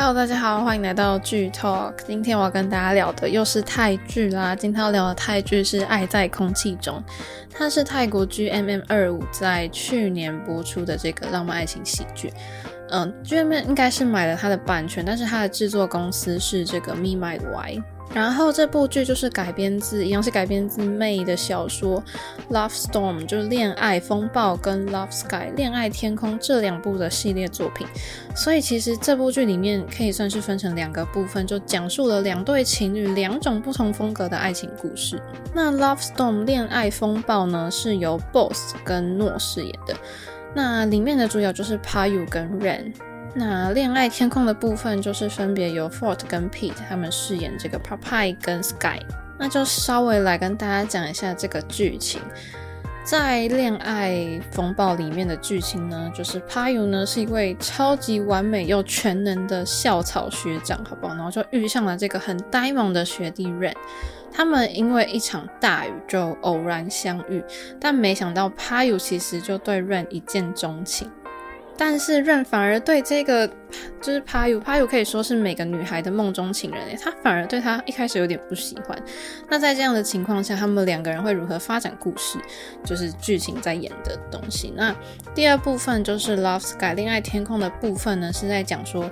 Hello，大家好，欢迎来到剧 Talk。今天我要跟大家聊的又是泰剧啦。今天要聊的泰剧是《爱在空气中》，它是泰国 GMM 二五在去年播出的这个浪漫爱情喜剧。嗯，GMM 应该是买了它的版权，但是它的制作公司是这个 Me My Y。然后这部剧就是改编自，一样是改编自 May 的小说《Love Storm》，就是《恋爱风暴》跟《Love Sky》《恋爱天空》这两部的系列作品。所以其实这部剧里面可以算是分成两个部分，就讲述了两对情侣两种不同风格的爱情故事。那《Love Storm》《恋爱风暴》呢，是由 Boss 跟诺饰演的。那里面的主角就是 Payu 跟 Ren。那恋爱天空的部分就是分别由 Fort 跟 Pete 他们饰演这个 Papai 跟 Sky。那就稍微来跟大家讲一下这个剧情。在恋爱风暴里面的剧情呢，就是 Payu 呢是一位超级完美又全能的校草学长，好不好？然后就遇上了这个很呆萌的学弟 Ren。他们因为一场大雨就偶然相遇，但没想到 Payu 其实就对 Ren 一见钟情。但是润反而对这个就是 Payu，Payu 可以说是每个女孩的梦中情人诶，他反而对他一开始有点不喜欢。那在这样的情况下，他们两个人会如何发展故事，就是剧情在演的东西。那第二部分就是 Love Sky 恋爱天空的部分呢，是在讲说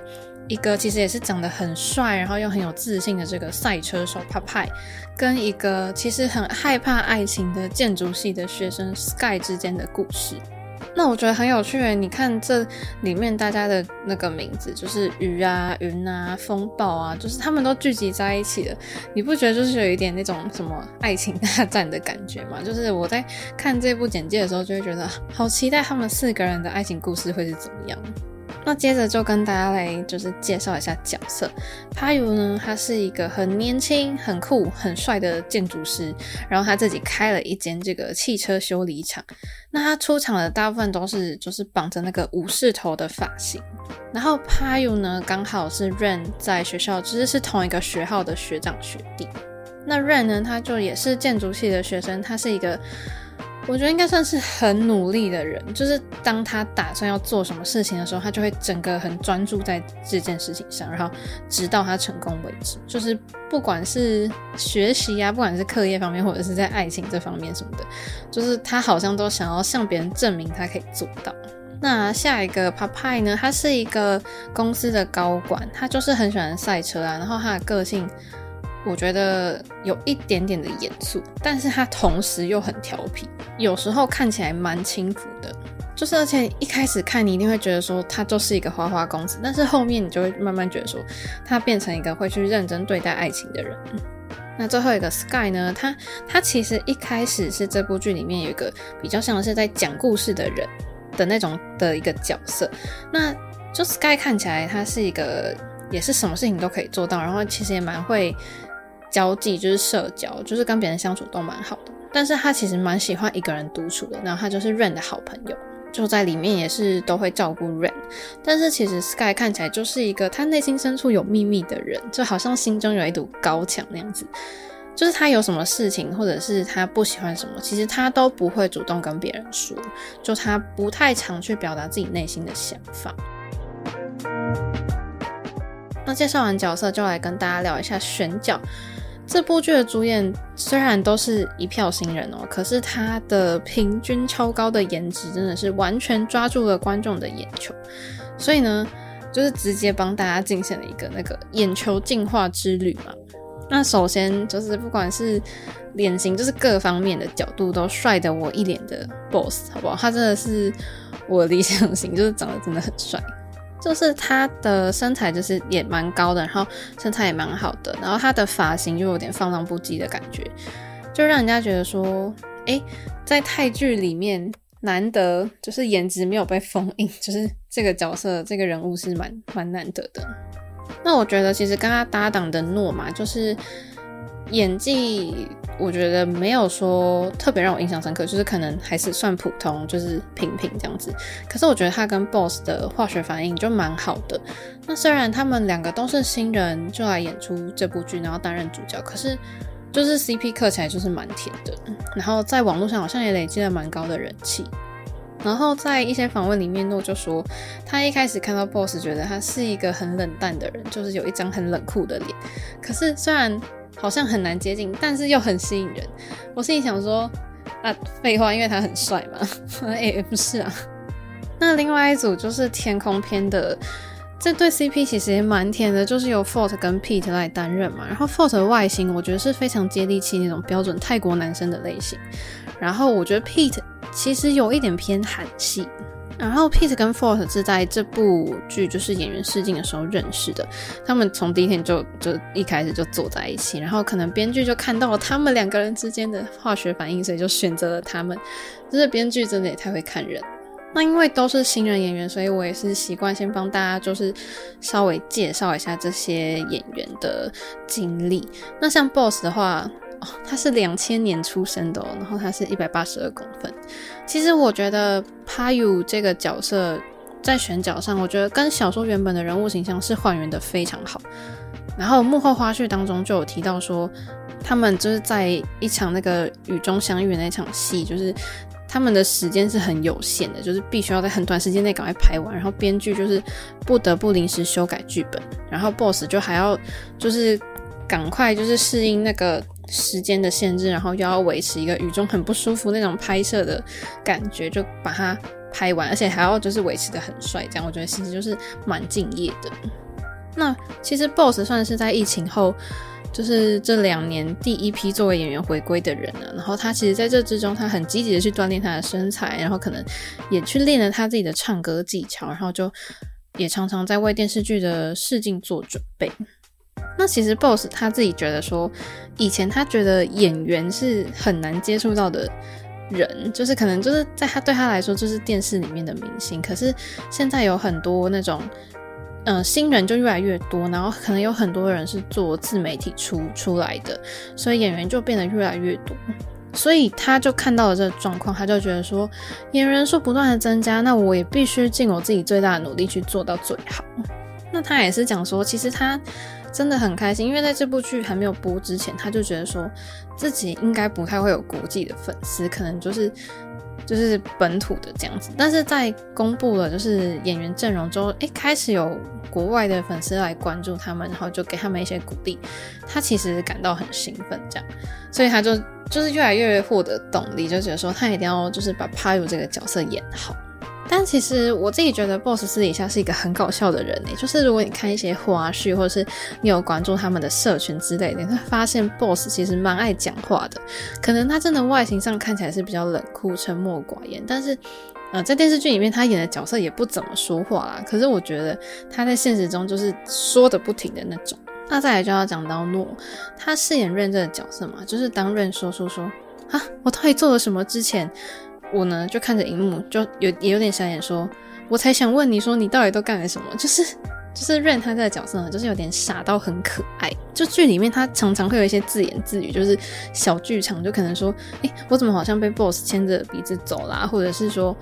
一个其实也是长得很帅，然后又很有自信的这个赛车手 Papai，跟一个其实很害怕爱情的建筑系的学生 Sky 之间的故事。那我觉得很有趣诶，你看这里面大家的那个名字，就是鱼啊、云啊、风暴啊，就是他们都聚集在一起了。你不觉得就是有一点那种什么爱情大战的感觉吗？就是我在看这部简介的时候，就会觉得好期待他们四个人的爱情故事会是怎么样。那接着就跟大家来就是介绍一下角色。Payu 呢，他是一个很年轻、很酷、很帅的建筑师，然后他自己开了一间这个汽车修理厂。那他出场的大部分都是就是绑着那个武士头的发型。然后 Payu 呢，刚好是 Ren 在学校其实是同一个学号的学长学弟。那 Ren 呢，他就也是建筑系的学生，他是一个。我觉得应该算是很努力的人，就是当他打算要做什么事情的时候，他就会整个很专注在这件事情上，然后直到他成功为止。就是不管是学习啊，不管是课业方面，或者是在爱情这方面什么的，就是他好像都想要向别人证明他可以做到。那下一个 Papi 呢，他是一个公司的高管，他就是很喜欢赛车啊，然后他的个性。我觉得有一点点的严肃，但是他同时又很调皮，有时候看起来蛮轻浮的。就是而且一开始看你一定会觉得说他就是一个花花公子，但是后面你就会慢慢觉得说他变成一个会去认真对待爱情的人。那最后一个 Sky 呢，他他其实一开始是这部剧里面有一个比较像是在讲故事的人的那种的一个角色。那就 Sky 看起来他是一个也是什么事情都可以做到，然后其实也蛮会。交际就是社交，就是跟别人相处都蛮好的。但是他其实蛮喜欢一个人独处的。然后他就是 Ren 的好朋友，就在里面也是都会照顾 Ren。但是其实 Sky 看起来就是一个他内心深处有秘密的人，就好像心中有一堵高墙那样子。就是他有什么事情，或者是他不喜欢什么，其实他都不会主动跟别人说。就他不太常去表达自己内心的想法。那介绍完角色，就来跟大家聊一下选角。这部剧的主演虽然都是一票新人哦，可是他的平均超高的颜值真的是完全抓住了观众的眼球。所以呢，就是直接帮大家进行了一个那个眼球进化之旅嘛。那首先就是不管是脸型，就是各方面的角度都帅得我一脸的 boss，好不好？他真的是我理想型，就是长得真的很帅。就是他的身材就是也蛮高的，然后身材也蛮好的，然后他的发型就有点放荡不羁的感觉，就让人家觉得说，诶，在泰剧里面难得就是颜值没有被封印，就是这个角色这个人物是蛮蛮难得的。那我觉得其实跟他搭档的诺嘛，就是演技。我觉得没有说特别让我印象深刻，就是可能还是算普通，就是平平这样子。可是我觉得他跟 Boss 的化学反应就蛮好的。那虽然他们两个都是新人，就来演出这部剧，然后担任主角，可是就是 CP 磕起来就是蛮甜的。然后在网络上好像也累积了蛮高的人气。然后在一些访问里面，诺就说他一开始看到 Boss 觉得他是一个很冷淡的人，就是有一张很冷酷的脸。可是虽然好像很难接近，但是又很吸引人。我心里想说啊，废话，因为他很帅嘛。哎、欸，不是啊。那另外一组就是天空篇的这对 CP，其实也蛮甜的，就是由 Fort 跟 Pete 来担任嘛。然后 Fort 的外形，我觉得是非常接地气那种标准泰国男生的类型。然后我觉得 Pete 其实有一点偏韩系。然后 Pete 跟 Fort 是在这部剧就是演员试镜的时候认识的，他们从第一天就就一开始就坐在一起，然后可能编剧就看到了他们两个人之间的化学反应，所以就选择了他们。就是编剧真的也太会看人。那因为都是新人演员，所以我也是习惯先帮大家就是稍微介绍一下这些演员的经历。那像 Boss 的话，哦，他是两千年出生的哦，然后他是一百八十二公分。其实我觉得 Payu 这个角色在选角上，我觉得跟小说原本的人物形象是还原的非常好。然后幕后花絮当中就有提到说，他们就是在一场那个雨中相遇的那场戏，就是。他们的时间是很有限的，就是必须要在很短时间内赶快拍完，然后编剧就是不得不临时修改剧本，然后 boss 就还要就是赶快就是适应那个时间的限制，然后又要维持一个雨中很不舒服那种拍摄的感觉，就把它拍完，而且还要就是维持得很帅，这样我觉得其实就是蛮敬业的。那其实 boss 算是在疫情后。就是这两年第一批作为演员回归的人了，然后他其实在这之中，他很积极的去锻炼他的身材，然后可能也去练了他自己的唱歌技巧，然后就也常常在为电视剧的试镜做准备。那其实 Boss 他自己觉得说，以前他觉得演员是很难接触到的人，就是可能就是在他对他来说就是电视里面的明星，可是现在有很多那种。嗯、新人就越来越多，然后可能有很多人是做自媒体出出来的，所以演员就变得越来越多。所以他就看到了这个状况，他就觉得说，演员数不断的增加，那我也必须尽我自己最大的努力去做到最好。那他也是讲说，其实他真的很开心，因为在这部剧还没有播之前，他就觉得说自己应该不太会有国际的粉丝，可能就是。就是本土的这样子，但是在公布了就是演员阵容之后，诶，开始有国外的粉丝来关注他们，然后就给他们一些鼓励，他其实感到很兴奋，这样，所以他就就是越来越获得动力，就觉得说他一定要就是把帕鲁这个角色演好。但其实我自己觉得，Boss 私底下是一个很搞笑的人诶、就是如果你看一些花絮，或者是你有关注他们的社群之类的，你会发现 Boss 其实蛮爱讲话的。可能他真的外形上看起来是比较冷酷、沉默寡言，但是，呃，在电视剧里面他演的角色也不怎么说话啦。可是我觉得他在现实中就是说的不停的那种。那再来就要讲到诺，他饰演 Ren 这个角色嘛，就是当 Ren 说说说啊，我到底做了什么之前。我呢就看着荧幕，就有也有点傻眼说，我才想问你说你到底都干了什么？就是就是 Ren 他这个角色呢，就是有点傻到很可爱。就剧里面他常常会有一些自言自语，就是小剧场，就可能说，哎、我怎么好像被 boss 牵着鼻子走啦？或者是说，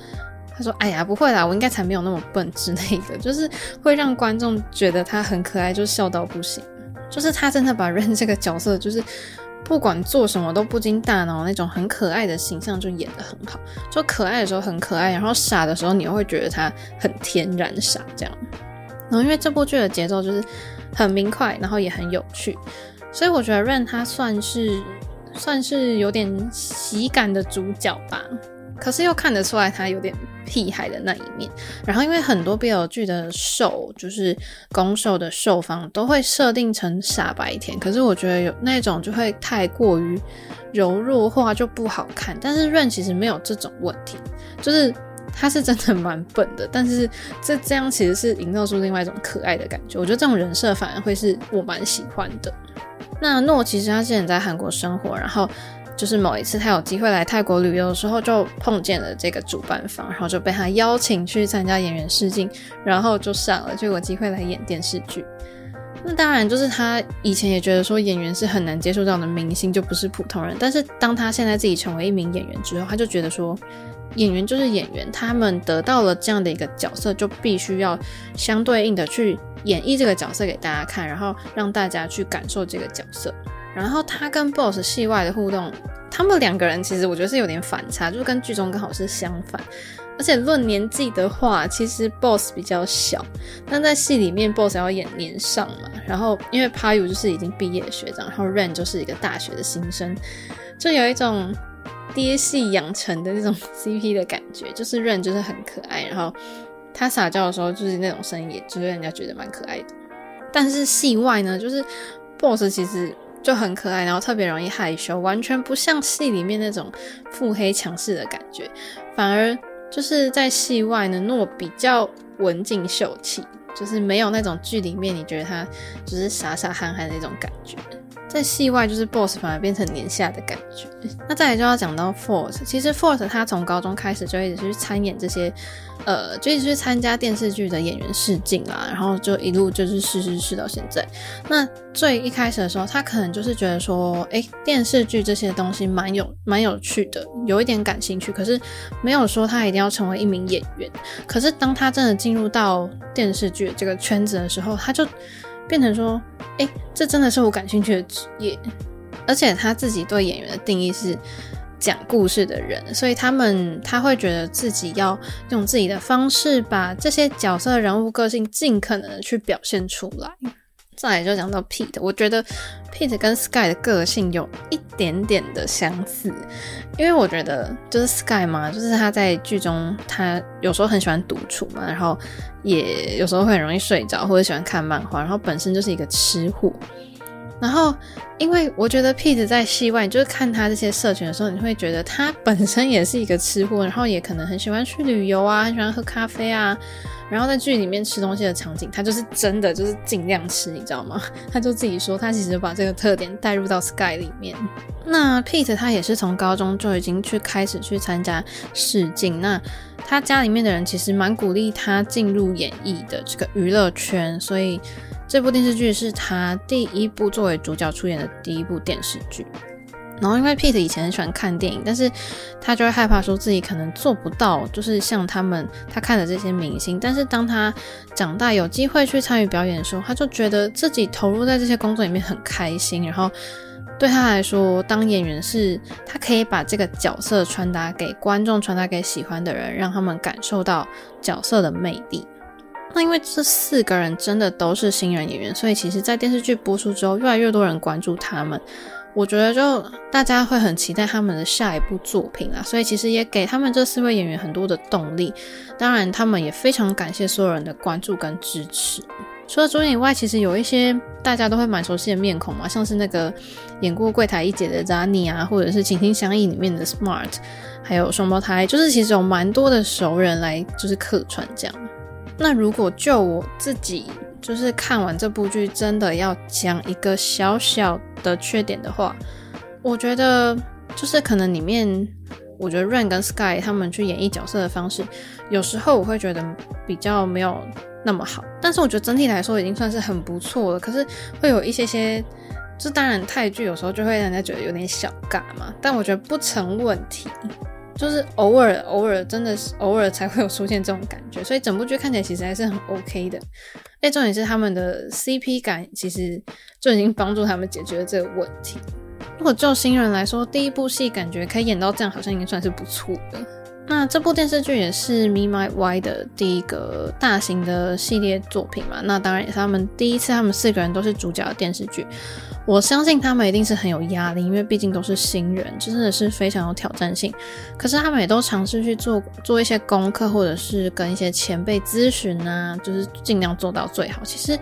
他说，哎呀，不会啦，我应该才没有那么笨之类的，就是会让观众觉得他很可爱，就笑到不行。就是他真的把 Ren 这个角色就是。不管做什么都不经大脑那种很可爱的形象就演得很好，就可爱的时候很可爱，然后傻的时候你又会觉得他很天然傻这样。然后因为这部剧的节奏就是很明快，然后也很有趣，所以我觉得 Ren 他算是算是有点喜感的主角吧。可是又看得出来他有点屁孩的那一面，然后因为很多 BL 剧的受就是攻受的受方都会设定成傻白甜，可是我觉得有那种就会太过于柔弱化就不好看。但是润其实没有这种问题，就是他是真的蛮笨的，但是这这样其实是营造出另外一种可爱的感觉。我觉得这种人设反而会是我蛮喜欢的。那诺其实他现在在韩国生活，然后。就是某一次他有机会来泰国旅游的时候，就碰见了这个主办方，然后就被他邀请去参加演员试镜，然后就上了，就有机会来演电视剧。那当然，就是他以前也觉得说演员是很难接触到的明星，就不是普通人。但是当他现在自己成为一名演员之后，他就觉得说演员就是演员，他们得到了这样的一个角色，就必须要相对应的去演绎这个角色给大家看，然后让大家去感受这个角色。然后他跟 Boss 戏外的互动，他们两个人其实我觉得是有点反差，就是跟剧中刚好是相反。而且论年纪的话，其实 Boss 比较小，但在戏里面 Boss 要演年上嘛。然后因为 PayU 就是已经毕业的学长，然后 Ren 就是一个大学的新生，就有一种爹系养成的那种 CP 的感觉。就是 Ren 就是很可爱，然后他撒娇的时候就是那种声音，也就会让人家觉得蛮可爱的。但是戏外呢，就是 Boss 其实就很可爱，然后特别容易害羞，完全不像戏里面那种腹黑强势的感觉，反而。就是在戏外呢，诺比较文静秀气，就是没有那种剧里面你觉得他就是傻傻憨憨的那种感觉。在戏外，就是 Boss 反而变成年下的感觉。那再来就要讲到 Force，其实 Force 他从高中开始就一直去参演这些，呃，就一直去参加电视剧的演员试镜啦，然后就一路就是试试试到现在。那最一开始的时候，他可能就是觉得说，诶，电视剧这些东西蛮有蛮有趣的，有一点感兴趣，可是没有说他一定要成为一名演员。可是当他真的进入到电视剧这个圈子的时候，他就。变成说，哎、这真的是我感兴趣的职业，而且他自己对演员的定义是讲故事的人，所以他们他会觉得自己要用自己的方式把这些角色人物个性尽可能的去表现出来。再来就讲到 Pete，我觉得 Pete 跟 Sky 的个性有一点点的相似，因为我觉得就是 Sky 嘛，就是他在剧中他有时候很喜欢独处嘛，然后也有时候会很容易睡着或者喜欢看漫画，然后本身就是一个吃货。然后因为我觉得 Pete 在戏外，就是看他这些社群的时候，你会觉得他本身也是一个吃货，然后也可能很喜欢去旅游啊，很喜欢喝咖啡啊。然后在剧里面吃东西的场景，他就是真的就是尽量吃，你知道吗？他就自己说，他其实把这个特点带入到 Sky 里面。那 Pete 他也是从高中就已经去开始去参加试镜，那他家里面的人其实蛮鼓励他进入演艺的这个娱乐圈，所以这部电视剧是他第一部作为主角出演的第一部电视剧。然后，因为 Pete 以前很喜欢看电影，但是他就会害怕说自己可能做不到，就是像他们他看的这些明星。但是当他长大有机会去参与表演的时候，他就觉得自己投入在这些工作里面很开心。然后对他来说，当演员是他可以把这个角色传达给观众，传达给喜欢的人，让他们感受到角色的魅力。那因为这四个人真的都是新人演员，所以其实，在电视剧播出之后，越来越多人关注他们。我觉得就大家会很期待他们的下一部作品啊，所以其实也给他们这四位演员很多的动力。当然，他们也非常感谢所有人的关注跟支持。除了主演以外，其实有一些大家都会蛮熟悉的面孔嘛，像是那个演过柜台一姐的 Zani 啊，或者是《情心相依》里面的 Smart，还有双胞胎，就是其实有蛮多的熟人来就是客串这样。那如果就我自己。就是看完这部剧，真的要讲一个小小的缺点的话，我觉得就是可能里面，我觉得 Rain 跟 Sky 他们去演绎角色的方式，有时候我会觉得比较没有那么好。但是我觉得整体来说已经算是很不错了。可是会有一些些，就当然泰剧有时候就会让人家觉得有点小尬嘛，但我觉得不成问题。就是偶尔偶尔真的是偶尔才会有出现这种感觉，所以整部剧看起来其实还是很 OK 的。哎，重点是他们的 CP 感其实就已经帮助他们解决了这个问题。如果就新人来说，第一部戏感觉可以演到这样，好像已经算是不错的。那这部电视剧也是 Me My Why 的第一个大型的系列作品嘛，那当然也是他们第一次，他们四个人都是主角的电视剧。我相信他们一定是很有压力，因为毕竟都是新人，真的是非常有挑战性。可是他们也都尝试去做做一些功课，或者是跟一些前辈咨询啊，就是尽量做到最好。其实，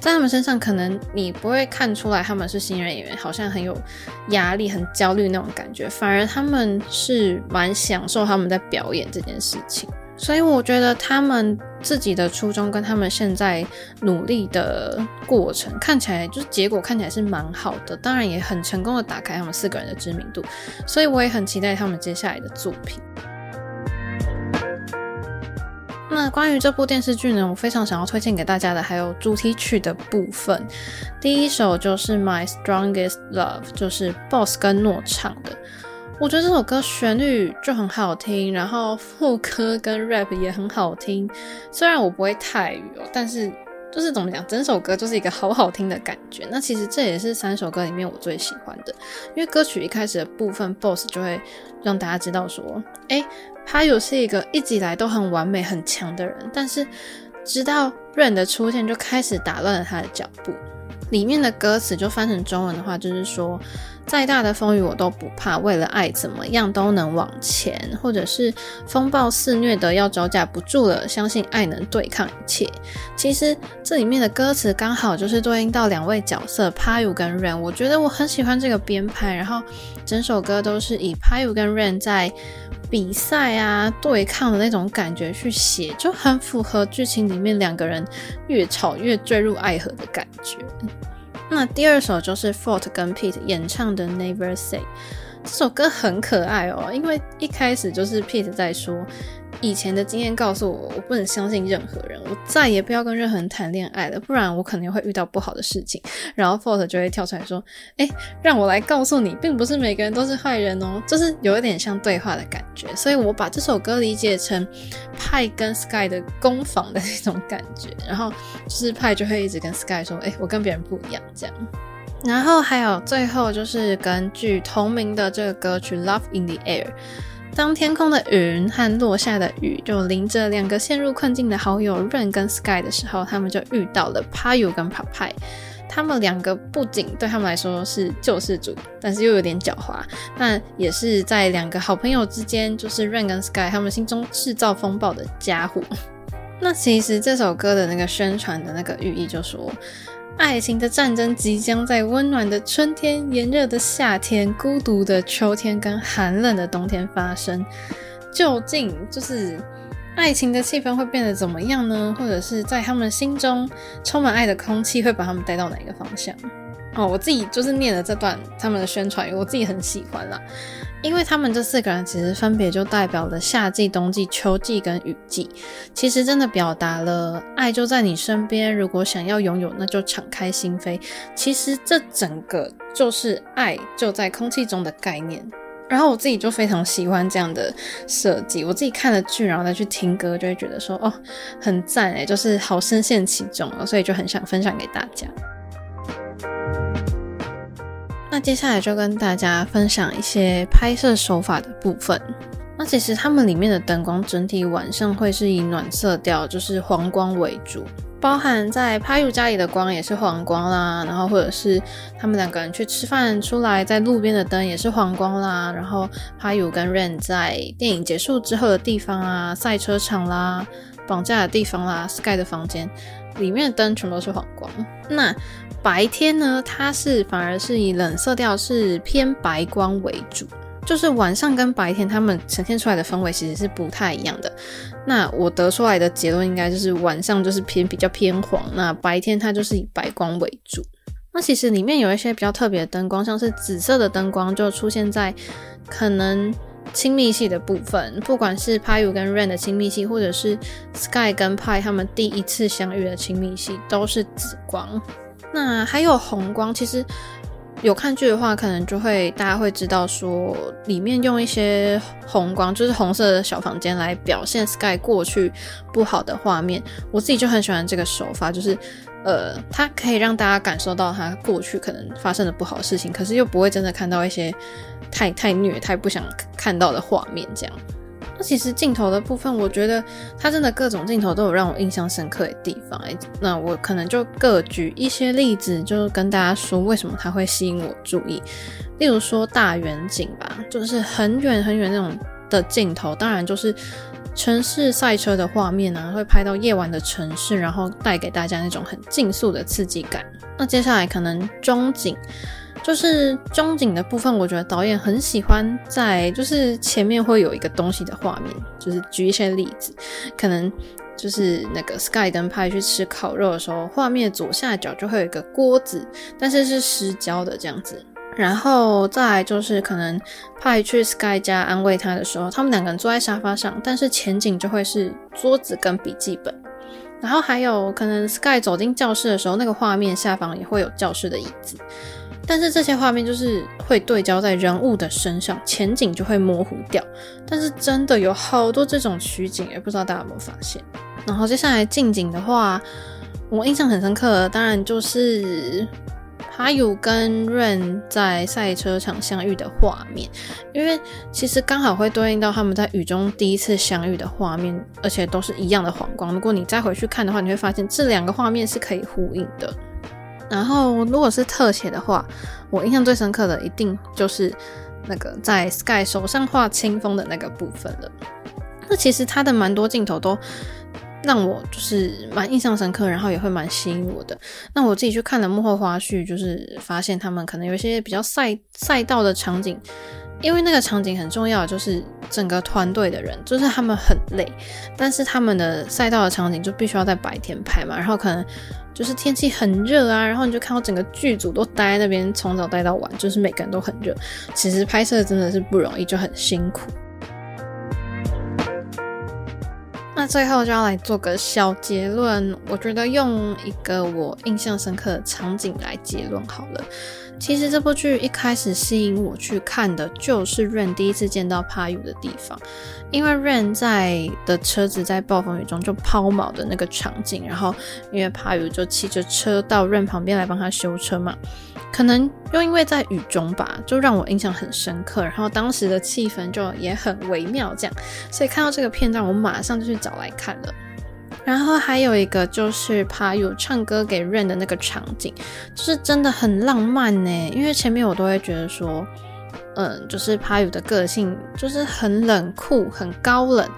在他们身上，可能你不会看出来他们是新人演员，好像很有压力、很焦虑那种感觉，反而他们是蛮享受他们在表演这件事情。所以我觉得他们自己的初衷跟他们现在努力的过程看起来，就是结果看起来是蛮好的，当然也很成功的打开他们四个人的知名度，所以我也很期待他们接下来的作品。那关于这部电视剧呢，我非常想要推荐给大家的还有主题曲的部分，第一首就是《My Strongest Love》，就是 Boss 跟诺唱的。我觉得这首歌旋律就很好听，然后副歌跟 rap 也很好听。虽然我不会泰语哦，但是就是怎么讲，整首歌就是一个好好听的感觉。那其实这也是三首歌里面我最喜欢的，因为歌曲一开始的部分，Boss 就会让大家知道说，诶，Payu 是一个一直以来都很完美、很强的人，但是直到 Ren 的出现，就开始打乱了他的脚步。里面的歌词就翻成中文的话，就是说，再大的风雨我都不怕，为了爱怎么样都能往前，或者是风暴肆虐的要招架不住了，相信爱能对抗一切。其实这里面的歌词刚好就是对应到两位角色 Payu 跟 Ren，我觉得我很喜欢这个编排，然后整首歌都是以 Payu 跟 Ren 在比赛啊，对抗的那种感觉去写，就很符合剧情里面两个人越吵越坠入爱河的感觉。那第二首就是 Fort 跟 Pete 演唱的 Never Say，这首歌很可爱哦，因为一开始就是 Pete 在说。以前的经验告诉我，我不能相信任何人，我再也不要跟任何人谈恋爱了，不然我可能会遇到不好的事情。然后 Fort 就会跳出来说：“哎，让我来告诉你，并不是每个人都是坏人哦。”就是有一点像对话的感觉。所以我把这首歌理解成派跟 Sky 的攻防的那种感觉。然后就是派就会一直跟 Sky 说：“哎，我跟别人不一样。”这样。然后还有最后就是根据同名的这个歌曲《Love in the Air》。当天空的云和落下的雨就淋着两个陷入困境的好友 Rain 跟 Sky 的时候，他们就遇到了 Payu 跟 Papay。他们两个不仅对他们来说是救世主，但是又有点狡猾。但也是在两个好朋友之间，就是 Rain 跟 Sky 他们心中制造风暴的家伙。那其实这首歌的那个宣传的那个寓意就说。爱情的战争即将在温暖的春天、炎热的夏天、孤独的秋天跟寒冷的冬天发生。究竟就是爱情的气氛会变得怎么样呢？或者是在他们心中充满爱的空气会把他们带到哪一个方向？哦，我自己就是念了这段他们的宣传，我自己很喜欢啦。因为他们这四个人其实分别就代表了夏季、冬季、秋季跟雨季，其实真的表达了爱就在你身边，如果想要拥有，那就敞开心扉。其实这整个就是爱就在空气中的概念。然后我自己就非常喜欢这样的设计，我自己看了剧，然后再去听歌，就会觉得说哦，很赞诶，就是好深陷其中哦，所以就很想分享给大家。那接下来就跟大家分享一些拍摄手法的部分。那其实他们里面的灯光整体晚上会是以暖色调，就是黄光为主，包含在 Payu 家里的光也是黄光啦，然后或者是他们两个人去吃饭出来，在路边的灯也是黄光啦，然后 Payu 跟 Ren 在电影结束之后的地方啊，赛车场啦，绑架的地方啦，Sky 的房间里面的灯全都是黄光。那白天呢，它是反而是以冷色调，是偏白光为主。就是晚上跟白天它们呈现出来的氛围其实是不太一样的。那我得出来的结论应该就是晚上就是偏比较偏黄，那白天它就是以白光为主。那其实里面有一些比较特别的灯光，像是紫色的灯光就出现在可能亲密戏的部分，不管是 Payu 跟 Rain 的亲密戏，或者是 Sky 跟 Pi 他们第一次相遇的亲密戏，都是紫光。那还有红光，其实有看剧的话，可能就会大家会知道说，里面用一些红光，就是红色的小房间来表现 Sky 过去不好的画面。我自己就很喜欢这个手法，就是呃，它可以让大家感受到他过去可能发生的不好的事情，可是又不会真的看到一些太太虐、太不想看到的画面这样。其实镜头的部分，我觉得它真的各种镜头都有让我印象深刻的地方。哎，那我可能就各举一些例子，就跟大家说为什么它会吸引我注意。例如说大远景吧，就是很远很远那种的镜头，当然就是城市赛车的画面啊，会拍到夜晚的城市，然后带给大家那种很竞速的刺激感。那接下来可能中景。就是中景的部分，我觉得导演很喜欢在就是前面会有一个东西的画面，就是举一些例子，可能就是那个 Sky 跟派去吃烤肉的时候，画面左下角就会有一个锅子，但是是失焦的这样子。然后再来就是可能派去 Sky 家安慰他的时候，他们两个人坐在沙发上，但是前景就会是桌子跟笔记本。然后还有可能 Sky 走进教室的时候，那个画面下方也会有教室的椅子。但是这些画面就是会对焦在人物的身上，前景就会模糊掉。但是真的有好多这种取景，也不知道大家有没有发现。然后接下来近景的话，我印象很深刻，当然就是。哈有跟润在赛车场相遇的画面，因为其实刚好会对应到他们在雨中第一次相遇的画面，而且都是一样的黄光。如果你再回去看的话，你会发现这两个画面是可以呼应的。然后，如果是特写的话，我印象最深刻的一定就是那个在 Sky 手上画清风的那个部分了。那其实他的蛮多镜头都。让我就是蛮印象深刻，然后也会蛮吸引我的。那我自己去看了幕后花絮，就是发现他们可能有一些比较赛赛道的场景，因为那个场景很重要，就是整个团队的人，就是他们很累，但是他们的赛道的场景就必须要在白天拍嘛，然后可能就是天气很热啊，然后你就看到整个剧组都待在那边，从早待到晚，就是每个人都很热。其实拍摄真的是不容易，就很辛苦。那最后就要来做个小结论，我觉得用一个我印象深刻的场景来结论好了。其实这部剧一开始吸引我去看的就是 Rain 第一次见到 Payu 的地方，因为 Rain 在的车子在暴风雨中就抛锚的那个场景，然后因为 Payu 就骑着车到 Rain 旁边来帮他修车嘛，可能又因为在雨中吧，就让我印象很深刻，然后当时的气氛就也很微妙，这样，所以看到这个片段，我马上就去找来看了。然后还有一个就是 Payu 唱歌给 Rain 的那个场景，就是真的很浪漫呢。因为前面我都会觉得说，嗯，就是 Payu 的个性就是很冷酷、很高冷，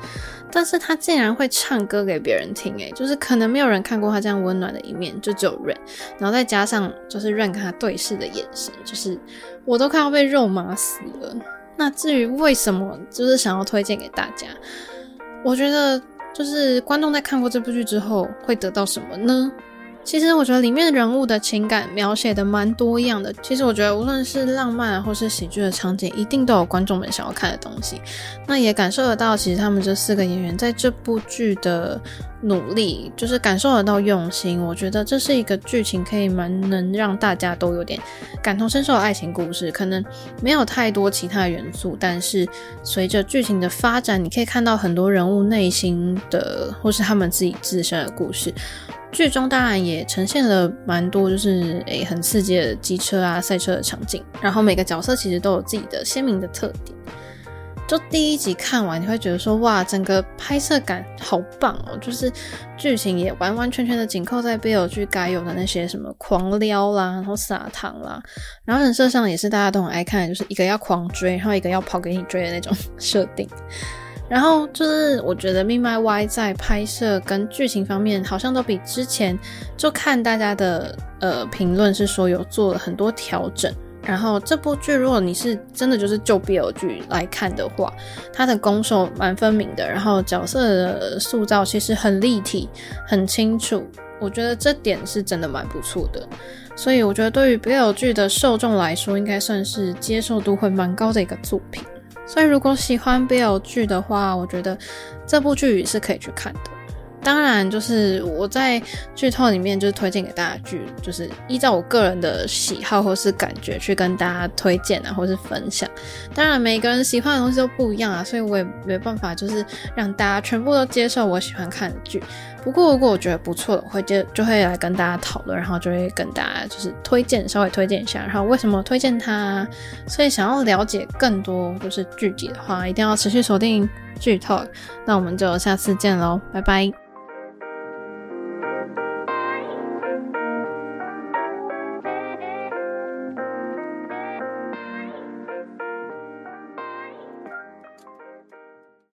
但是他竟然会唱歌给别人听，诶，就是可能没有人看过他这样温暖的一面，就只有 Rain。然后再加上就是 Rain 跟他对视的眼神，就是我都快要被肉麻死了。那至于为什么，就是想要推荐给大家，我觉得。就是观众在看过这部剧之后会得到什么呢？其实我觉得里面人物的情感描写的蛮多样的。其实我觉得无论是浪漫或是喜剧的场景，一定都有观众们想要看的东西。那也感受得到，其实他们这四个演员在这部剧的努力，就是感受得到用心。我觉得这是一个剧情可以蛮能让大家都有点感同身受的爱情故事。可能没有太多其他元素，但是随着剧情的发展，你可以看到很多人物内心的或是他们自己自身的故事。剧中当然也呈现了蛮多，就是诶、很刺激的机车啊、赛车的场景，然后每个角色其实都有自己的鲜明的特点。就第一集看完，你会觉得说哇，整个拍摄感好棒哦，就是剧情也完完全全的紧扣在 BL 剧该有的那些什么狂撩啦，然后撒糖啦，然后人设上也是大家都很爱看，就是一个要狂追，然后一个要跑给你追的那种 设定。然后就是，我觉得《Me My》在拍摄跟剧情方面，好像都比之前就看大家的呃评论是说有做了很多调整。然后这部剧，如果你是真的就是就 BL 剧来看的话，它的攻守蛮分明的，然后角色的塑造其实很立体、很清楚。我觉得这点是真的蛮不错的。所以我觉得对于 BL 剧的受众来说，应该算是接受度会蛮高的一个作品。所以，如果喜欢 BL 剧的话，我觉得这部剧是可以去看的。当然，就是我在剧透里面就是推荐给大家剧，就是依照我个人的喜好或是感觉去跟大家推荐啊，或是分享。当然，每个人喜欢的东西都不一样啊，所以我也没办法就是让大家全部都接受我喜欢看的剧。不过，如果我觉得不错的，我会就就会来跟大家讨论，然后就会跟大家就是推荐，稍微推荐一下，然后为什么推荐它。所以，想要了解更多就是剧集的话，一定要持续锁定剧透。那我们就下次见喽，拜拜。